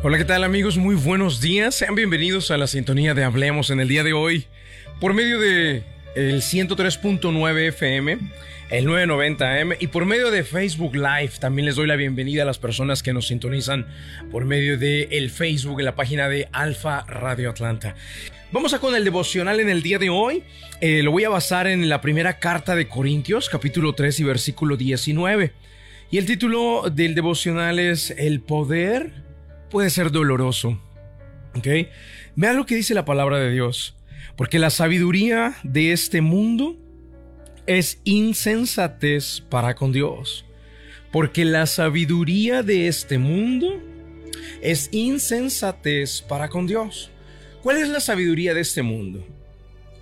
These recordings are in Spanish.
Hola, ¿qué tal amigos? Muy buenos días. Sean bienvenidos a la sintonía de Hablemos en el día de hoy por medio de el 103.9 FM, el 990 AM y por medio de Facebook Live. También les doy la bienvenida a las personas que nos sintonizan por medio de el Facebook en la página de Alfa Radio Atlanta. Vamos a con el devocional en el día de hoy. Eh, lo voy a basar en la primera carta de Corintios, capítulo 3 y versículo 19. Y el título del devocional es El poder puede ser doloroso. ¿Ok? Vean lo que dice la palabra de Dios. Porque la sabiduría de este mundo es insensatez para con Dios. Porque la sabiduría de este mundo es insensatez para con Dios. ¿Cuál es la sabiduría de este mundo?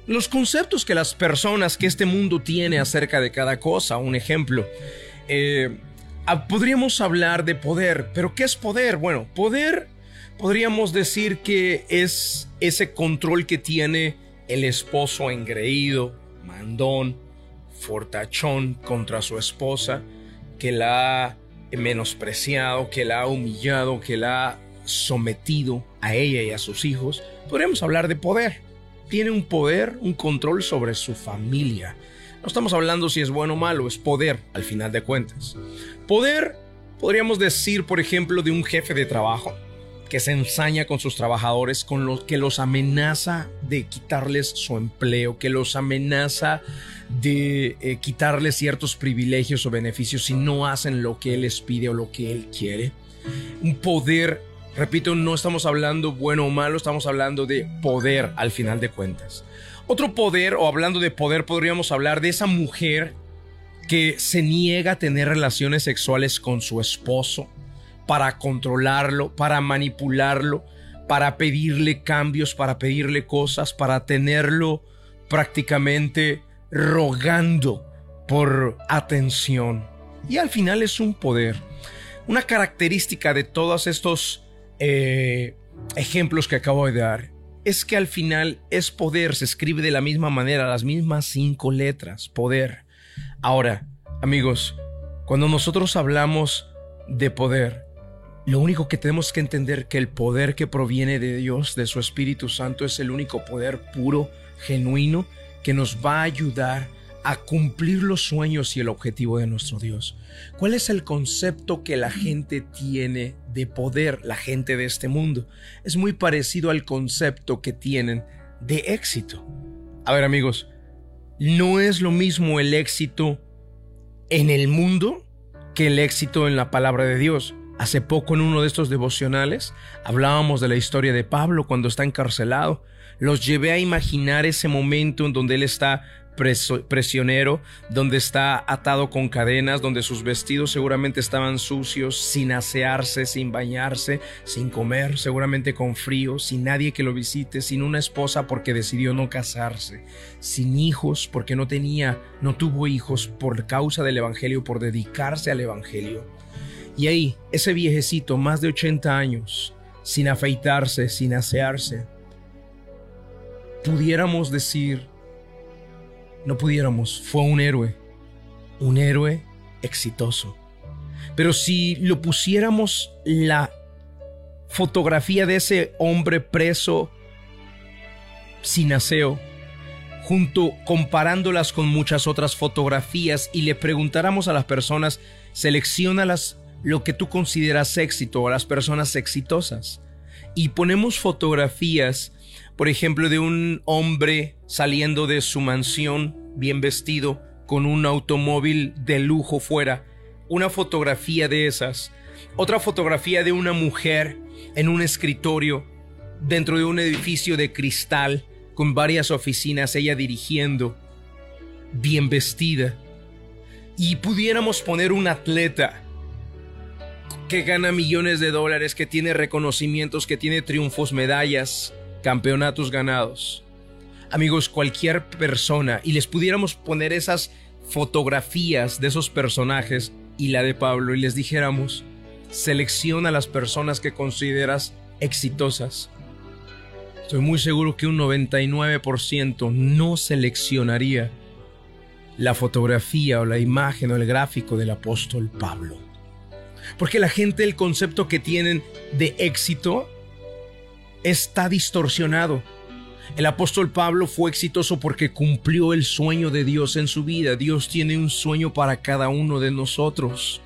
Los conceptos que las personas que este mundo tiene acerca de cada cosa. Un ejemplo. Eh, podríamos hablar de poder, pero ¿qué es poder? Bueno, poder podríamos decir que es ese control que tiene el esposo engreído, mandón, fortachón contra su esposa, que la ha menospreciado, que la ha humillado, que la ha sometido a ella y a sus hijos. Podríamos hablar de poder. Tiene un poder, un control sobre su familia. No estamos hablando si es bueno o malo, es poder al final de cuentas. Poder, podríamos decir, por ejemplo, de un jefe de trabajo que se ensaña con sus trabajadores, con los que los amenaza de quitarles su empleo, que los amenaza de eh, quitarles ciertos privilegios o beneficios si no hacen lo que él les pide o lo que él quiere. Un poder, repito, no estamos hablando bueno o malo, estamos hablando de poder al final de cuentas. Otro poder, o hablando de poder, podríamos hablar de esa mujer que se niega a tener relaciones sexuales con su esposo para controlarlo, para manipularlo, para pedirle cambios, para pedirle cosas, para tenerlo prácticamente rogando por atención. Y al final es un poder. Una característica de todos estos eh, ejemplos que acabo de dar es que al final es poder, se escribe de la misma manera, las mismas cinco letras, poder. Ahora, amigos, cuando nosotros hablamos de poder, lo único que tenemos que entender que el poder que proviene de Dios, de su Espíritu Santo, es el único poder puro, genuino, que nos va a ayudar a cumplir los sueños y el objetivo de nuestro Dios. ¿Cuál es el concepto que la gente tiene de poder, la gente de este mundo? Es muy parecido al concepto que tienen de éxito. A ver amigos, no es lo mismo el éxito en el mundo que el éxito en la palabra de Dios. Hace poco en uno de estos devocionales hablábamos de la historia de Pablo cuando está encarcelado. Los llevé a imaginar ese momento en donde él está presionero, donde está atado con cadenas, donde sus vestidos seguramente estaban sucios, sin asearse, sin bañarse, sin comer, seguramente con frío, sin nadie que lo visite, sin una esposa porque decidió no casarse, sin hijos porque no tenía, no tuvo hijos por causa del Evangelio, por dedicarse al Evangelio. Y ahí, ese viejecito, más de 80 años, sin afeitarse, sin asearse, pudiéramos decir no pudiéramos, fue un héroe, un héroe exitoso. Pero si lo pusiéramos la fotografía de ese hombre preso sin aseo, junto comparándolas con muchas otras fotografías y le preguntáramos a las personas, seleccionalas lo que tú consideras éxito a las personas exitosas. Y ponemos fotografías por ejemplo, de un hombre saliendo de su mansión bien vestido, con un automóvil de lujo fuera, una fotografía de esas, otra fotografía de una mujer en un escritorio dentro de un edificio de cristal con varias oficinas, ella dirigiendo, bien vestida. Y pudiéramos poner un atleta que gana millones de dólares, que tiene reconocimientos, que tiene triunfos, medallas, campeonatos ganados. Amigos, cualquier persona, y les pudiéramos poner esas fotografías de esos personajes y la de Pablo, y les dijéramos, selecciona las personas que consideras exitosas. Estoy muy seguro que un 99% no seleccionaría la fotografía o la imagen o el gráfico del apóstol Pablo. Porque la gente, el concepto que tienen de éxito está distorsionado. El apóstol Pablo fue exitoso porque cumplió el sueño de Dios en su vida. Dios tiene un sueño para cada uno de nosotros.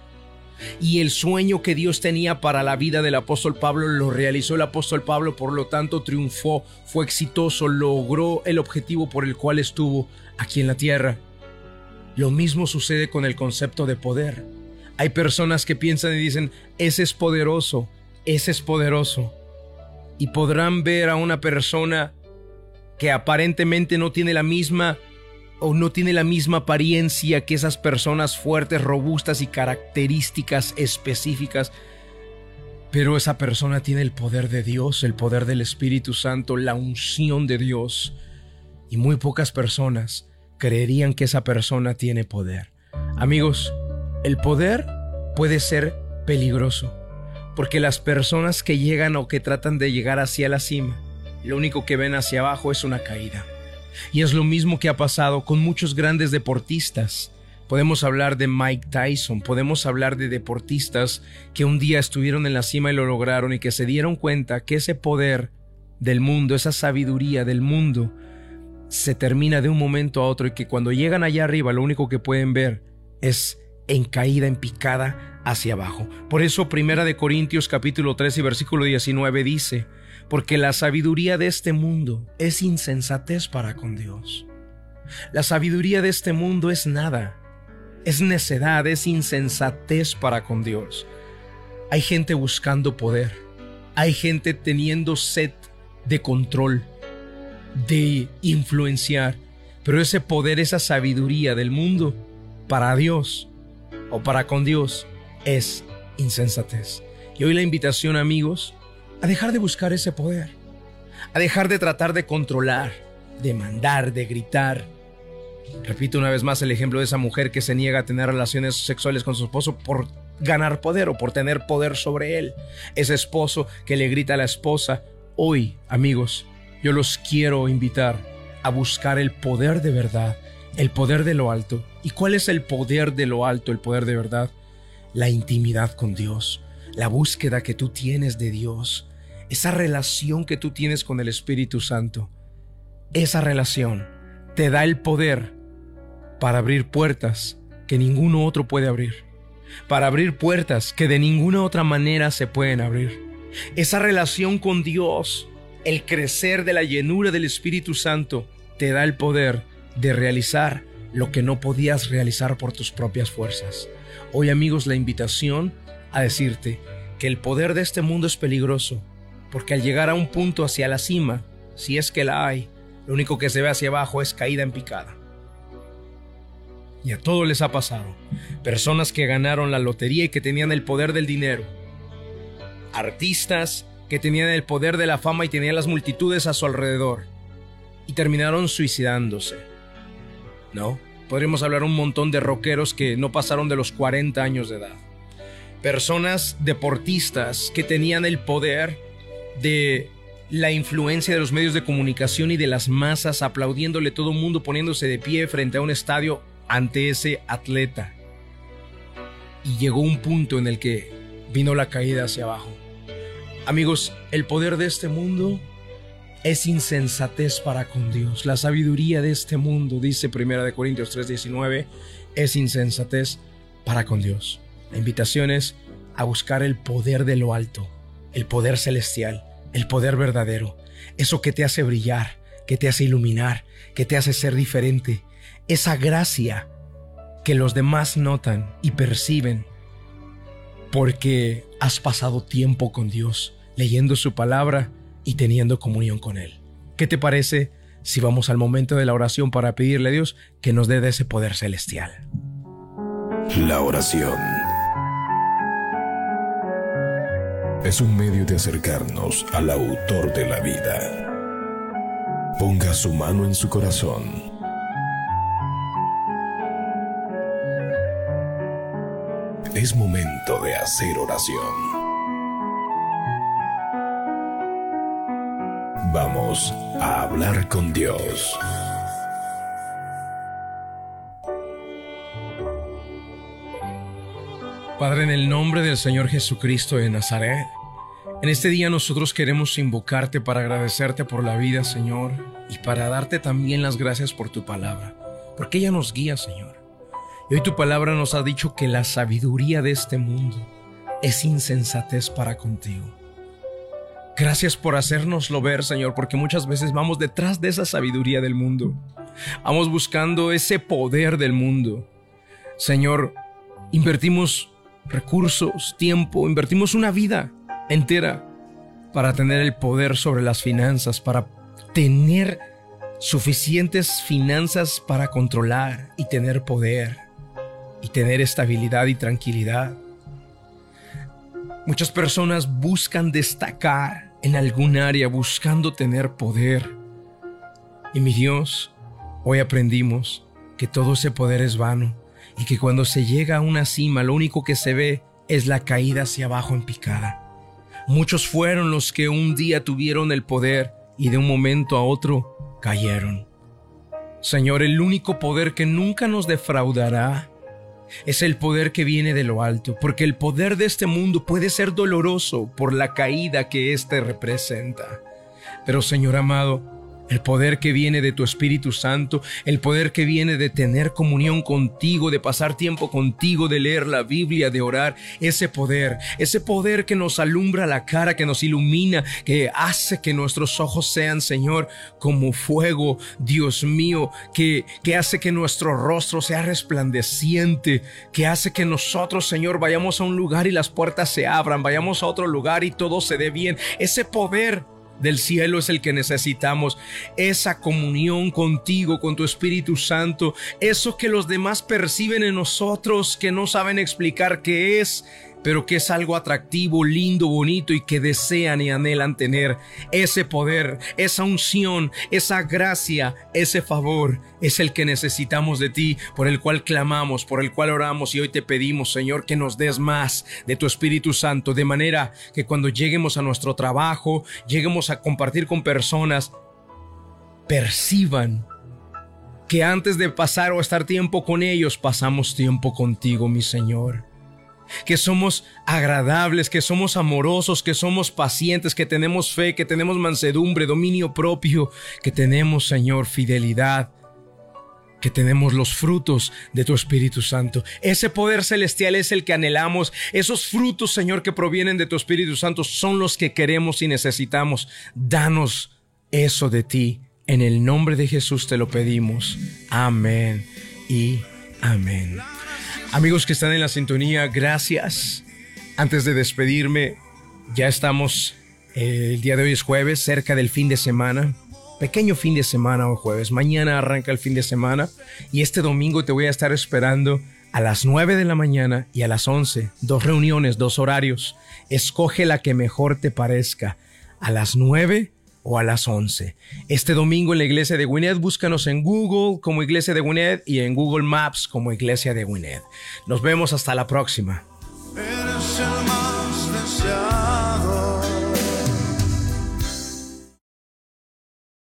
Y el sueño que Dios tenía para la vida del apóstol Pablo lo realizó el apóstol Pablo, por lo tanto triunfó, fue exitoso, logró el objetivo por el cual estuvo aquí en la tierra. Lo mismo sucede con el concepto de poder. Hay personas que piensan y dicen, ese es poderoso, ese es poderoso. Y podrán ver a una persona que aparentemente no tiene la misma o no tiene la misma apariencia que esas personas fuertes, robustas y características específicas. Pero esa persona tiene el poder de Dios, el poder del Espíritu Santo, la unción de Dios. Y muy pocas personas creerían que esa persona tiene poder. Amigos, el poder puede ser peligroso, porque las personas que llegan o que tratan de llegar hacia la cima, lo único que ven hacia abajo es una caída. Y es lo mismo que ha pasado con muchos grandes deportistas. Podemos hablar de Mike Tyson, podemos hablar de deportistas que un día estuvieron en la cima y lo lograron y que se dieron cuenta que ese poder del mundo, esa sabiduría del mundo, se termina de un momento a otro y que cuando llegan allá arriba lo único que pueden ver es en caída, en picada hacia abajo. Por eso Primera de Corintios capítulo 13 y versículo 19 dice, porque la sabiduría de este mundo es insensatez para con Dios. La sabiduría de este mundo es nada, es necedad, es insensatez para con Dios. Hay gente buscando poder, hay gente teniendo sed de control, de influenciar, pero ese poder, esa sabiduría del mundo, para Dios o para con Dios, es insensatez. Y hoy la invitación, amigos, a dejar de buscar ese poder, a dejar de tratar de controlar, de mandar, de gritar. Repito una vez más el ejemplo de esa mujer que se niega a tener relaciones sexuales con su esposo por ganar poder o por tener poder sobre él. Ese esposo que le grita a la esposa. Hoy, amigos, yo los quiero invitar a buscar el poder de verdad, el poder de lo alto. ¿Y cuál es el poder de lo alto, el poder de verdad? La intimidad con Dios, la búsqueda que tú tienes de Dios, esa relación que tú tienes con el Espíritu Santo. Esa relación te da el poder para abrir puertas que ninguno otro puede abrir, para abrir puertas que de ninguna otra manera se pueden abrir. Esa relación con Dios el crecer de la llenura del Espíritu Santo te da el poder de realizar lo que no podías realizar por tus propias fuerzas. Hoy amigos, la invitación a decirte que el poder de este mundo es peligroso, porque al llegar a un punto hacia la cima, si es que la hay, lo único que se ve hacia abajo es caída en picada. Y a todos les ha pasado. Personas que ganaron la lotería y que tenían el poder del dinero. Artistas que tenían el poder de la fama y tenían las multitudes a su alrededor. Y terminaron suicidándose. ¿No? Podríamos hablar un montón de rockeros que no pasaron de los 40 años de edad. Personas deportistas que tenían el poder de la influencia de los medios de comunicación y de las masas aplaudiéndole todo el mundo poniéndose de pie frente a un estadio ante ese atleta. Y llegó un punto en el que vino la caída hacia abajo. Amigos, el poder de este mundo es insensatez para con Dios. La sabiduría de este mundo, dice 1 Corintios 3:19, es insensatez para con Dios. La invitación es a buscar el poder de lo alto, el poder celestial, el poder verdadero, eso que te hace brillar, que te hace iluminar, que te hace ser diferente, esa gracia que los demás notan y perciben porque has pasado tiempo con Dios, leyendo su palabra y teniendo comunión con Él. ¿Qué te parece si vamos al momento de la oración para pedirle a Dios que nos dé ese poder celestial? La oración es un medio de acercarnos al autor de la vida. Ponga su mano en su corazón es momento de hacer oración. Vamos a hablar con Dios. Padre, en el nombre del Señor Jesucristo de Nazaret, en este día nosotros queremos invocarte para agradecerte por la vida, Señor, y para darte también las gracias por tu palabra, porque ella nos guía, Señor. Y hoy tu palabra nos ha dicho que la sabiduría de este mundo es insensatez para contigo. Gracias por hacérnoslo ver, Señor, porque muchas veces vamos detrás de esa sabiduría del mundo. Vamos buscando ese poder del mundo. Señor, invertimos recursos, tiempo, invertimos una vida entera para tener el poder sobre las finanzas, para tener suficientes finanzas para controlar y tener poder y tener estabilidad y tranquilidad. Muchas personas buscan destacar en algún área buscando tener poder. Y mi Dios, hoy aprendimos que todo ese poder es vano y que cuando se llega a una cima lo único que se ve es la caída hacia abajo en picada. Muchos fueron los que un día tuvieron el poder y de un momento a otro cayeron. Señor, el único poder que nunca nos defraudará es el poder que viene de lo alto, porque el poder de este mundo puede ser doloroso por la caída que éste representa. Pero Señor amado, el poder que viene de tu Espíritu Santo, el poder que viene de tener comunión contigo, de pasar tiempo contigo, de leer la Biblia, de orar, ese poder, ese poder que nos alumbra la cara, que nos ilumina, que hace que nuestros ojos sean, Señor, como fuego, Dios mío, que, que hace que nuestro rostro sea resplandeciente, que hace que nosotros, Señor, vayamos a un lugar y las puertas se abran, vayamos a otro lugar y todo se dé bien. Ese poder del cielo es el que necesitamos. Esa comunión contigo, con tu Espíritu Santo, eso que los demás perciben en nosotros, que no saben explicar qué es pero que es algo atractivo, lindo, bonito y que desean y anhelan tener. Ese poder, esa unción, esa gracia, ese favor es el que necesitamos de ti, por el cual clamamos, por el cual oramos y hoy te pedimos, Señor, que nos des más de tu Espíritu Santo, de manera que cuando lleguemos a nuestro trabajo, lleguemos a compartir con personas, perciban que antes de pasar o estar tiempo con ellos, pasamos tiempo contigo, mi Señor que somos agradables, que somos amorosos, que somos pacientes, que tenemos fe, que tenemos mansedumbre, dominio propio, que tenemos, Señor, fidelidad, que tenemos los frutos de tu Espíritu Santo. Ese poder celestial es el que anhelamos. Esos frutos, Señor, que provienen de tu Espíritu Santo son los que queremos y necesitamos. Danos eso de ti. En el nombre de Jesús te lo pedimos. Amén y amén. Amigos que están en la sintonía, gracias. Antes de despedirme, ya estamos, eh, el día de hoy es jueves, cerca del fin de semana. Pequeño fin de semana o jueves. Mañana arranca el fin de semana y este domingo te voy a estar esperando a las 9 de la mañana y a las 11. Dos reuniones, dos horarios. Escoge la que mejor te parezca. A las 9 o a las 11. Este domingo en la iglesia de Gwynedd, búscanos en Google como iglesia de Gwynedd y en Google Maps como iglesia de Gwynedd. Nos vemos hasta la próxima.